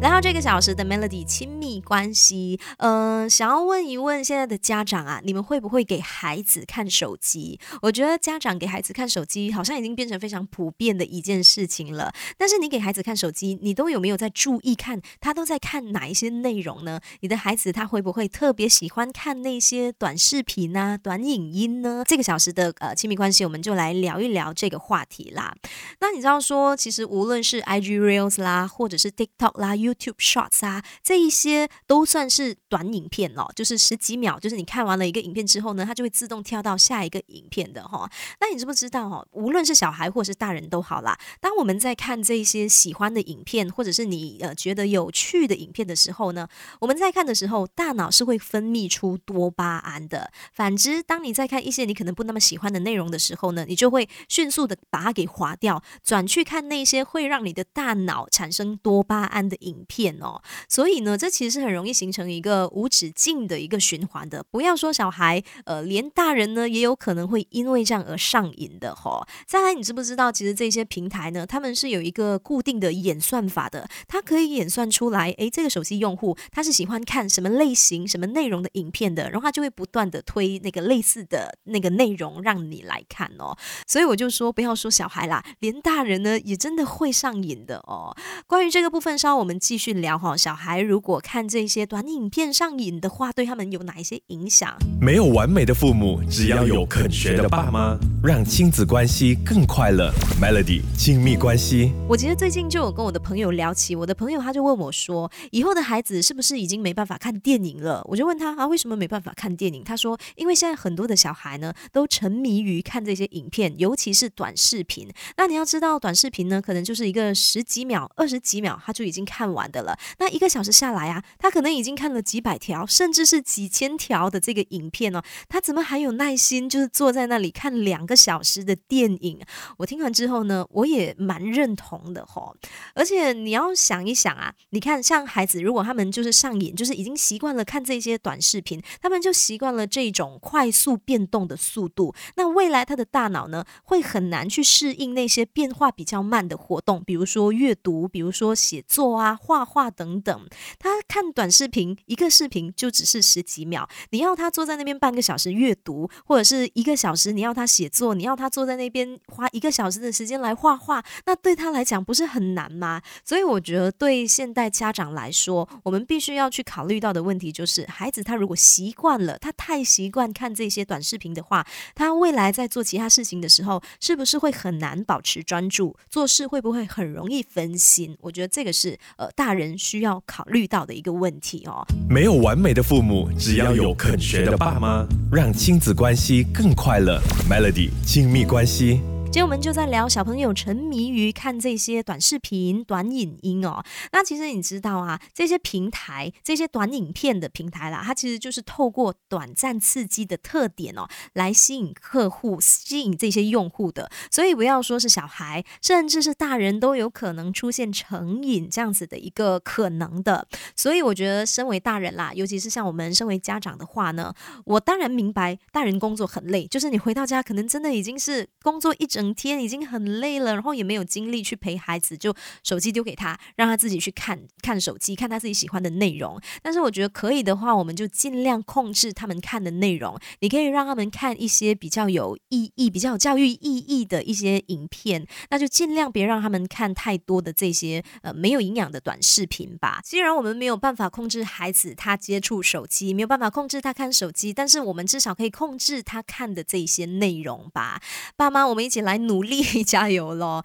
来到这个小时的 Melody 亲密关系，嗯，想要问一问现在的家长啊，你们会不会给孩子看手机？我觉得家长给孩子看手机，好像已经变成非常普遍的一件事情了。但是你给孩子看手机，你都有没有在注意看他都在看哪一些内容呢？你的孩子他会不会特别喜欢看那些短视频啊、短影音呢？这个小时的呃亲密关系，我们就来聊一聊这个话题啦。那你知道说，其实无论是 IG Reels 啦，或者是 TikTok 啦，YouTube Shorts 啊，这一些都算是短影片哦，就是十几秒，就是你看完了一个影片之后呢，它就会自动跳到下一个影片的哈。那你知不知道哈？无论是小孩或是大人都好啦，当我们在看这些喜欢的影片，或者是你呃觉得有趣的影片的时候呢，我们在看的时候，大脑是会分泌出多巴胺的。反之，当你在看一些你可能不那么喜欢的内容的时候呢，你就会迅速的把它给划掉，转去看那些会让你的大脑产生多巴胺的影影片。哦，所以呢，这其实是很容易形成一个无止境的一个循环的。不要说小孩，呃，连大人呢也有可能会因为这样而上瘾的哈。再来，你知不知道，其实这些平台呢，他们是有一个固定的演算法的，它可以演算出来，诶，这个手机用户他是喜欢看什么类型、什么内容的影片的，然后他就会不断的推那个类似的那个内容让你来看哦。所以我就说，不要说小孩啦，连大人呢也真的会上瘾的哦。关于这个部分，稍后我们继续聊。哈，小孩如果看这些短影片上瘾的话，对他们有哪一些影响？没有完美的父母，只要有肯学的爸妈，让亲子关系更快乐。Melody 亲密关系。我其实最近就有跟我的朋友聊起，我的朋友他就问我说，以后的孩子是不是已经没办法看电影了？我就问他啊，为什么没办法看电影？他说，因为现在很多的小孩呢，都沉迷于看这些影片，尤其是短视频。那你要知道，短视频呢，可能就是一个十几秒、二十几秒，他就已经看完玩的了。那一个小时下来啊，他可能已经看了几百条，甚至是几千条的这个影片哦。他怎么还有耐心，就是坐在那里看两个小时的电影？我听完之后呢，我也蛮认同的哈。而且你要想一想啊，你看像孩子，如果他们就是上瘾，就是已经习惯了看这些短视频，他们就习惯了这种快速变动的速度。那未来他的大脑呢，会很难去适应那些变化比较慢的活动，比如说阅读，比如说写作啊、画画。等等，他看短视频，一个视频就只是十几秒。你要他坐在那边半个小时阅读，或者是一个小时，你要他写作，你要他坐在那边花一个小时的时间来画画，那对他来讲不是很难吗？所以我觉得，对现代家长来说，我们必须要去考虑到的问题就是，孩子他如果习惯了，他太习惯看这些短视频的话，他未来在做其他事情的时候，是不是会很难保持专注？做事会不会很容易分心？我觉得这个是呃大人。需要考虑到的一个问题哦。没有完美的父母，只要有肯学的爸妈，让亲子关系更快乐。Melody 亲密关系。今天我们就在聊小朋友沉迷于看这些短视频、短影音哦。那其实你知道啊，这些平台、这些短影片的平台啦，它其实就是透过短暂刺激的特点哦，来吸引客户、吸引这些用户的。所以不要说是小孩，甚至是大人都有可能出现成瘾这样子的一个可能的。所以我觉得，身为大人啦，尤其是像我们身为家长的话呢，我当然明白大人工作很累，就是你回到家可能真的已经是工作一整。整天已经很累了，然后也没有精力去陪孩子，就手机丢给他，让他自己去看看手机，看他自己喜欢的内容。但是我觉得可以的话，我们就尽量控制他们看的内容。你可以让他们看一些比较有意义、比较有教育意义的一些影片，那就尽量别让他们看太多的这些呃没有营养的短视频吧。虽然我们没有办法控制孩子他接触手机，没有办法控制他看手机，但是我们至少可以控制他看的这些内容吧。爸妈，我们一起来。努力 加油喽！